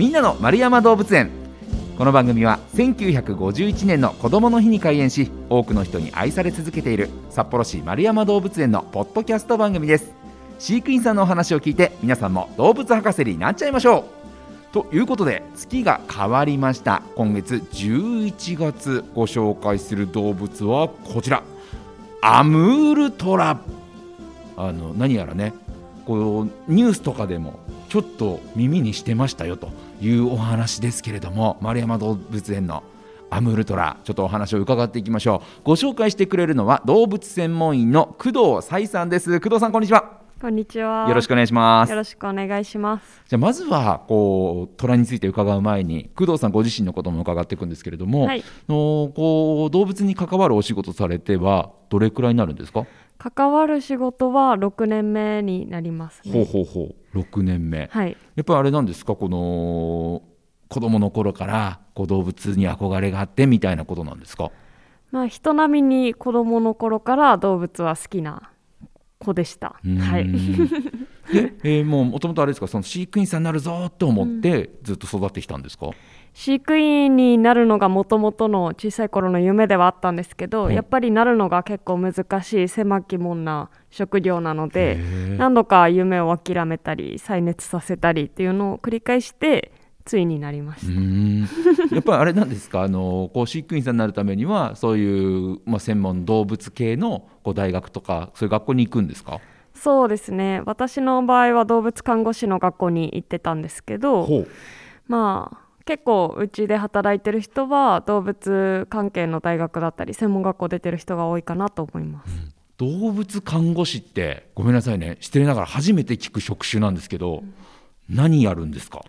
みんなの丸山動物園。この番組は1951年の子どもの日に開園し多くの人に愛され続けている札幌市丸山動物園のポッドキャスト番組です。飼育員さんのお話を聞いて皆さんも動物博士になっちゃいましょう。ということで月が変わりました。今月11月ご紹介する動物はこちら。アムールトラ。あの何やらねこうニュースとかでもちょっと耳にしてましたよと。いうお話ですけれども丸山動物園のアムールトラちょっとお話を伺っていきましょう。ご紹介してくれるのは動物専門員の工藤彩さんです。工藤さんこんにちは。こんにちは。よろしくお願いします。よろしくお願いします。じゃあまずはこう虎について伺う前に工藤さんご自身のことも伺っていくんですけれども、はい。のこう動物に関わるお仕事されてはどれくらいになるんですか、関わる仕事は6年目になりますね。ほうほうほう6年目はい。やっぱりあれなんですか？この子供の頃からこう動物に憧れがあってみたいなことなんですか？まあ人並みに子供の頃から動物は好きな子でした。はい。で、えーもうもともとあれですか？その飼育員さんになるぞと思ってずっと育ってきたんですか、飼育員になるのがもともとの小さい頃の夢ではあったんですけど、はい。やっぱりなるのが結構難しい狭き門な職業なので、何度か夢を諦めたり再熱させたりっていうのを繰り返してついになりました。やっぱりあれなんですか？あのこう飼育員さんになるためにはそういう、まあ、専門動物系のこう大学とかそういう学校に行くんですか？そうですね。私の場合は動物看護師の学校に行ってたんですけどまあ結構うちで働いてる人は動物関係の大学だったり専門学校出てる人が多いかなと思います、動物看護師ってごめんなさいね失礼ながら初めて聞く職種なんですけど、何やるんですか？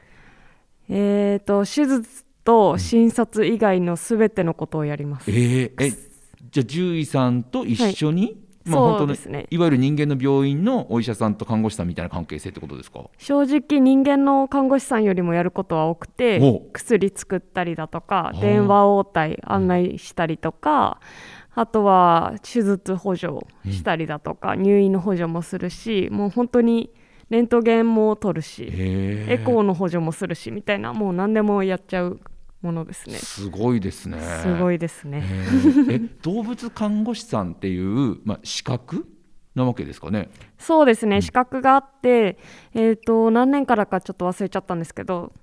えーと手術と診察以外のすべてのことをやります、えーえじゃあ獣医さんと一緒に、まあそうですね。いわゆる人間の病院のお医者さんと看護師さんみたいな関係性ってことですか？正直人間の看護師さんよりもやることは多くてお。薬作ったりだとか電話応対案内したりとか、あとは手術補助したりだとか、入院の補助もするしもう本当にレントゲンも取るし、へエコーの補助もするしみたいなもう何でもやっちゃうものですね。すごいですね。すごいいですね、え動物看護師さんっていう、まあ、資格なわけですかね？そうですね。資格があって、えー、と何年からかちょっと忘れちゃったんですけど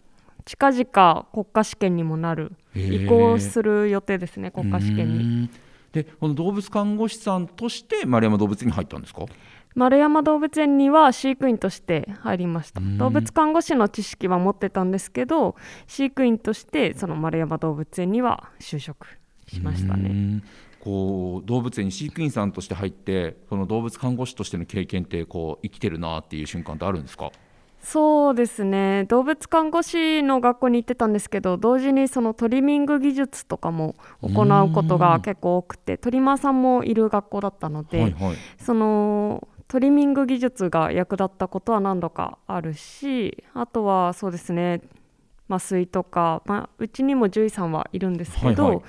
近々国家試験にもなる移行する予定ですね国家試験に。でこの動物看護師さんとして丸山動物園に入ったんですか？丸山動物園には飼育員として入りました。うん。動物看護師の知識は持ってたんですけど飼育員としてその丸山動物園には就職しましたね。こう動物園に飼育員さんとして入ってその動物看護師としての経験ってこう生きてるなっていう瞬間ってあるんですか？そうですね。動物看護師の学校に行ってたんですけど同時にそのトリミング技術とかも行うことが結構多くてトリマーさんもいる学校だったので、はいはい。そのトリミング技術が役立ったことは何度かあるしあとはそうですね麻酔とか、まあ、うちにも獣医さんはいるんですけど、はいはい。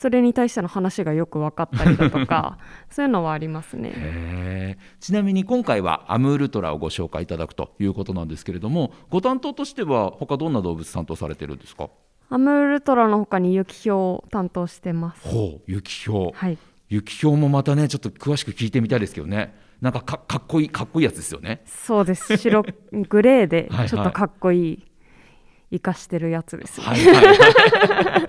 それに対しての話がよく分かったりだとか そういうのはありますね。ちなみに今回はアムールトラをご紹介いただくということなんですけれどもご担当としては他どんな動物担当されてるんですか？アムールトラの他にユキヒョウを担当してます。ほう雪ひょうはい、雪ひょうもまたねちょっと詳しく聞いてみたいですけどねなんかかかっこいいかっこいいやつですよね。そうです。白 グレーではいはい。ちょっとかっこいい生かしてるやつですね。はいはいはい。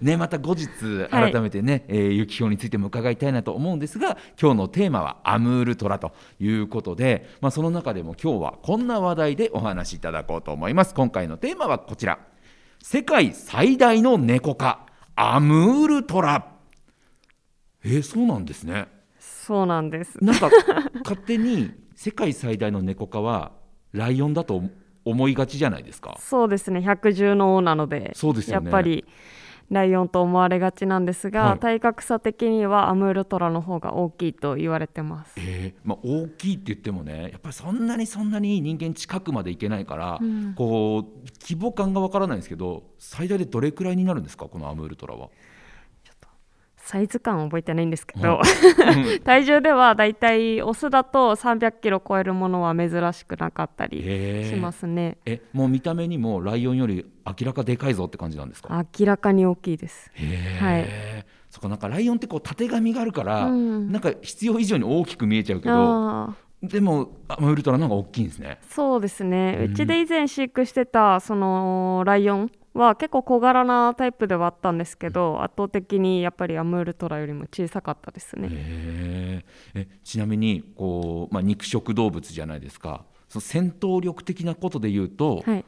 ねまた後日改めてね、えー、雪ひょうについても伺いたいなと思うんですが今日のテーマはアムールトラということで、まあ、その中でも今日はこんな話題でお話しいただこうと思います。今回のテーマはこちら。世界最大の猫科アムールトラえー、そうなんですねそうなんです。なんか勝手に世界最大の猫科はライオンだと思いがちじゃないですかそうですね百獣の王なのでそうですよねやっぱりライオンと思われがちなんですが、はい体格差的にはアムールトラの方が大きいと言われてます。えーまあ、大きいって言ってもねやっぱりそんなにそんなに人間近くまで行けないから、うんこう規模感がわからないんですけど最大でどれくらいになるんですかこのアムールトラは？サイズ感覚えてないんですけど、は体重ではだいたいオスだと300キロ超えるものは珍しくなかったりしますね。えもう見た目にもライオンより明らかでかいぞって感じなんですか？明らかに大きいです。へはい。え、そっかなんかライオンってこうたてがみがあるから、うん。なんか必要以上に大きく見えちゃうけどでもウルトラの方が大きいんですね。そうですね、ううんちで以前飼育してたそのライオンは結構小柄なタイプではあったんですけど圧倒的にやっぱりアムールトラよりも小さかったですね。へええちなみにこう、まあ、肉食動物じゃないですか。その戦闘力的なことで言うと、はい。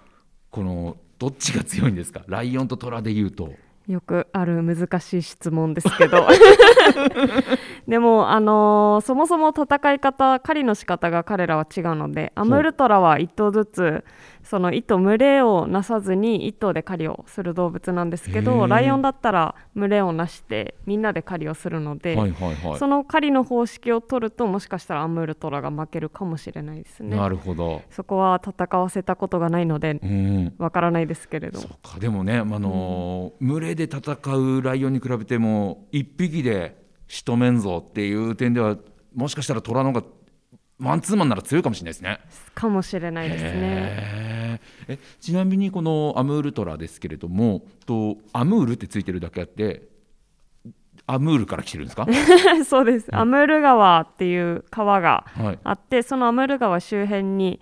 このどっちが強いんですか？ライオンとトラで言うと。よくある難しい質問ですけど でも、あのーそもそも戦い方狩りの仕方が彼らは違うのでアムールトラは1頭ずつその1頭群れをなさずに1頭で狩りをする動物なんですけどライオンだったら群れをなしてみんなで狩りをするので、はいはいはい。その狩りの方式を取るともしかしたらアムールトラが負けるかもしれないですね。なるほど。そこは戦わせたことがないのでうん。わからないですけれど。そうか。でもね、あのー群れで戦うライオンに比べても一匹で仕留めんぞっていう点ではもしかしたら虎の方がマンツーマンなら強いかもしれないですね。かもしれないですね。えちなみにこのアムールトラですけれどもとアムールってついてるだけあってアムールから来てるんですか、そうです、アムール川っていう川がはい、あってそのアムール川周辺に、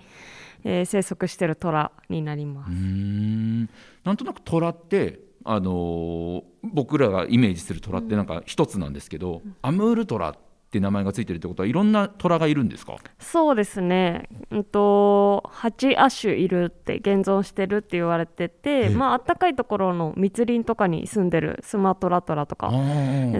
えー生息してるトラになります。うーん。なんとなく虎って、あのー僕らがイメージする虎ってなんか一つなんですけど、アムールトラって名前がついてるってことはいろんな虎がいるんですか？そうですね、うんと、8亜種いるって現存してるって言われてて、えまあ暖かいところの密林とかに住んでるスマトラトラとか、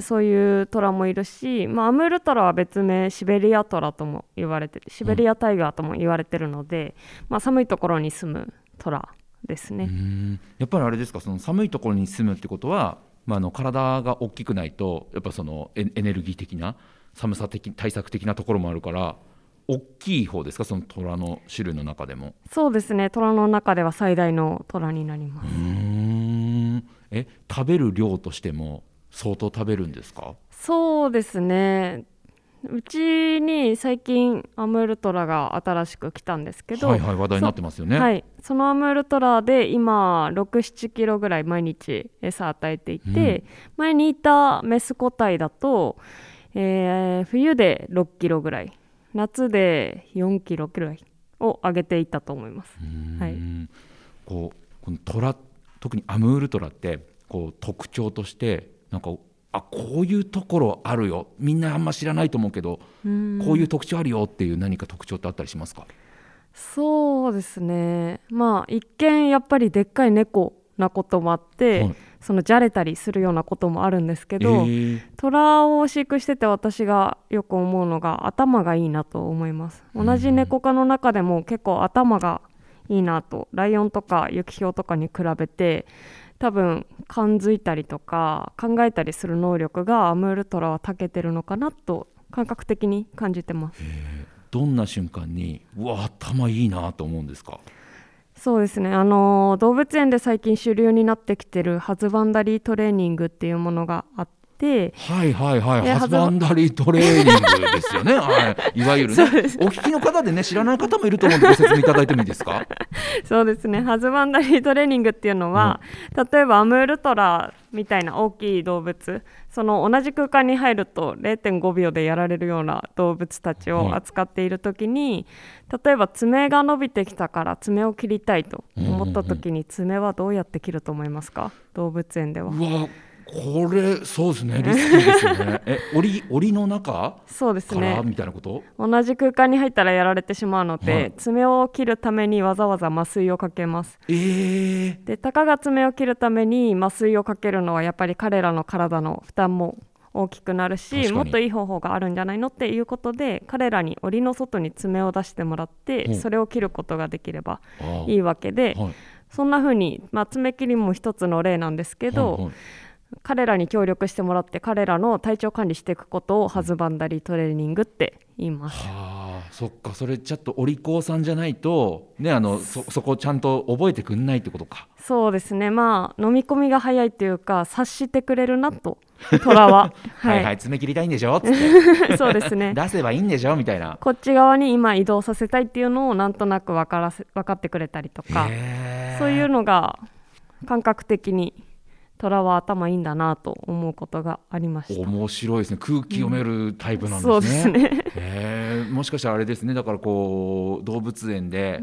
そういうトラもいるし、まあ、アムールトラは別名シベリアトラとも言われててシベリアタイガーとも言われてるので、まあ、寒いところに住むトラですね。んやっぱりあれですかその寒いところに住むってことは、まあ、あの体が大きくないとやっぱそのエエネルギー的な寒さ的対策的なところもあるから大きい方ですかその虎の種類の中でも。そうですねトラの中では最大のトラになりまうす。え食べる量としても相当食べるんですか？そうですねうちに最近アムールトラが新しく来たんですけど、はいはい話題になってますよね。はい、そのアムールトラで今67キロぐらい毎日餌与えていて、前にいたメス個体だと、えー冬で6キロぐらい夏で4キロぐらいを上げていたと思います。はいこうこの虎特にアムールトラってこう特徴としてなんかあこういうところあるよ。みんなあんま知らないと思うけど、うん。こういう特徴あるよっていう何か特徴ってあったりしますか？そうですね。まあ一見やっぱりでっかい猫なこともあって、はい。そのじゃれたりするようなこともあるんですけえど、ー虎を飼育してて私がよく思うのが頭がいいなと思います。同じ猫科の中でも結構頭がいいなとライオンとかユキヒョウとかに比べて多分感づいたりとか考えたりする能力がアムールトラは長けてるのかなと感覚的に感じてます。どんな瞬間にうわ頭いいなと思うんですか？そうですね。あの動物園で最近主流になってきてるハズバンダリートレーニングっていうものがあってはいはいはい。でハズバンダリートレーニングですよね、はい、いわゆるね。お聞きの方でね知らない方もいると思うんでご説明いただいてもいいですか？そうですね。ハズバンダリートレーニングっていうのは、例えばアムールトラみたいな大きい動物その同じ空間に入ると0.5秒でやられるような動物たちを扱っている時に、例えば爪が伸びてきたから爪を切りたいと思った時に爪はどうやって切ると思いますか？動物園ではこれそうですね リスキーですよね。え檻檻の中そうですね。みたいなこと？同じ空間に入ったらやられてしまうので、はい。爪を切るためにわざわざ麻酔をかけます。えー、でたかが爪を切るために麻酔をかけるのはやっぱり彼らの体の負担も大きくなるしもっといい方法があるんじゃないのっていうことで彼らに檻の外に爪を出してもらって、う。んそれを切ることができればあ。いいわけで、はい。そんな風に、まあ、爪切りも一つの例なんですけど、はいはい彼らに協力してもらって彼らの体調管理していくことをハズバンダリートレーニングって言います。はあそっか。それちょっとお利口さんじゃないとねあのそそこちゃんと覚えてくんないってことか。そうですね。まあ飲み込みが早いっていうか察してくれるなと虎は。はい。はい爪切りたいんでしょ？っつって。そうですね。出せばいいんでしょ？みたいな。こっち側に今移動させたいっていうのをなんとなく分からせ分かってくれたりとかそういうのが感覚的に虎は頭いいんだなと思うことがありました。面白いですね。空気読めるタイプなんですね、そうですね。へー。もしかしたらあれですね。だからこう動物園で、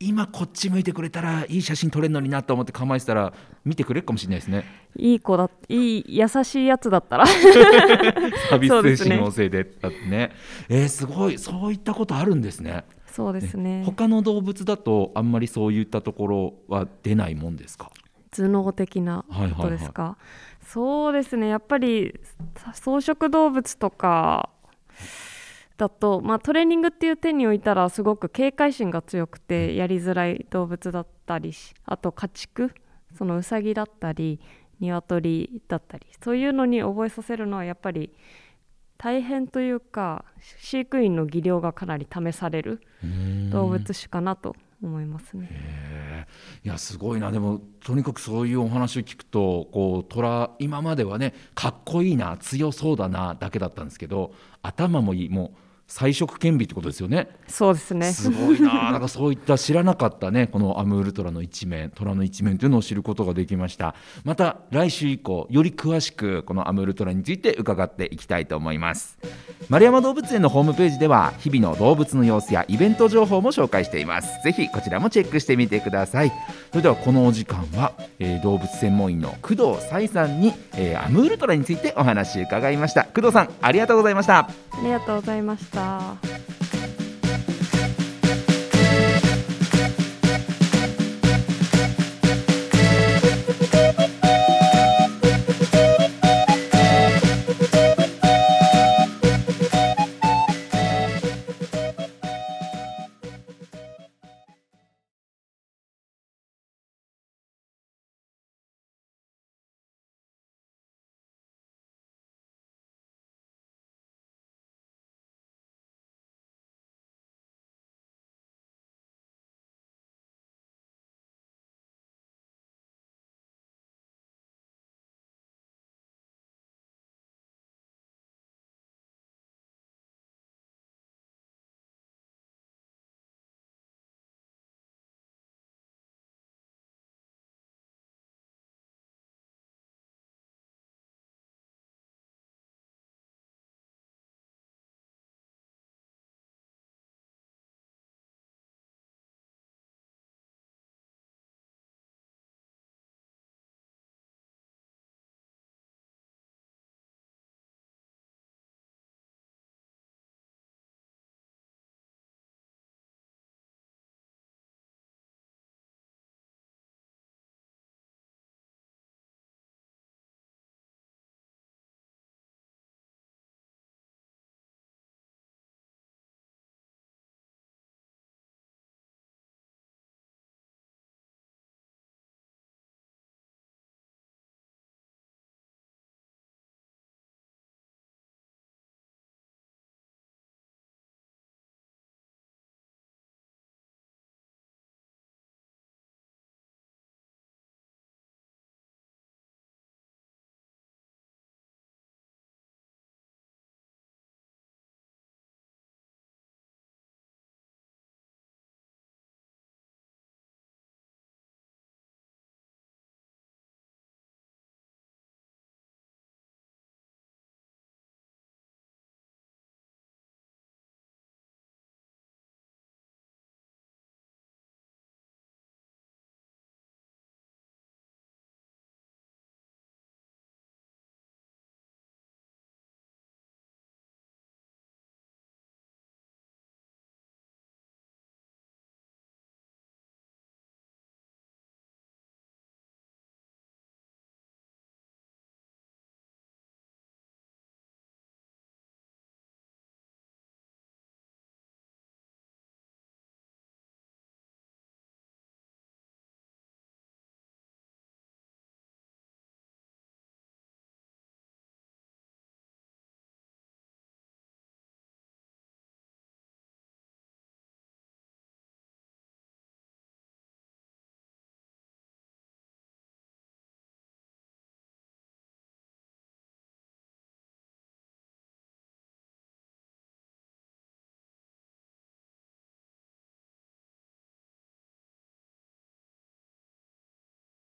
今こっち向いてくれたらいい写真撮れるのになと思って構えてたら見てくれるかもしれないですね。いい子だいい優しいやつだったら。サービス精神旺盛でだってね。えーすごい。そういったことあるんですね。そうですね。他の動物だとあんまりそういったところは出ないもんですか？頭脳的なことですか、そうですね。やっぱり草食動物とかだと、まあ、トレーニングっていう手においたらすごく警戒心が強くてやりづらい動物だったりしあと家畜そのウサギだったり鶏だったりそういうのに覚えさせるのはやっぱり大変というか飼育員の技量がかなり試される動物種かなと思いますね。いやすごいな。でもとにかくそういうお話を聞くとこう虎今まではねかっこいいな強そうだなだけだったんですけど頭もいいもう彩色兼備ってことですよね。そうですね。すごいな。なんかそういった知らなかったねこのアムールトラの一面虎の一面というのを知ることができました。また来週以降より詳しくこのアムールトラについて伺っていきたいと思います。丸山動物園のホームページでは日々の動物の様子やイベント情報も紹介しています。ぜひこちらもチェックしてみてください。それではこのお時間は、えー動物専門医の工藤彩さんに、えーアムールトラについてお話伺いました。工藤さんありがとうございました。ありがとうございました。 있어.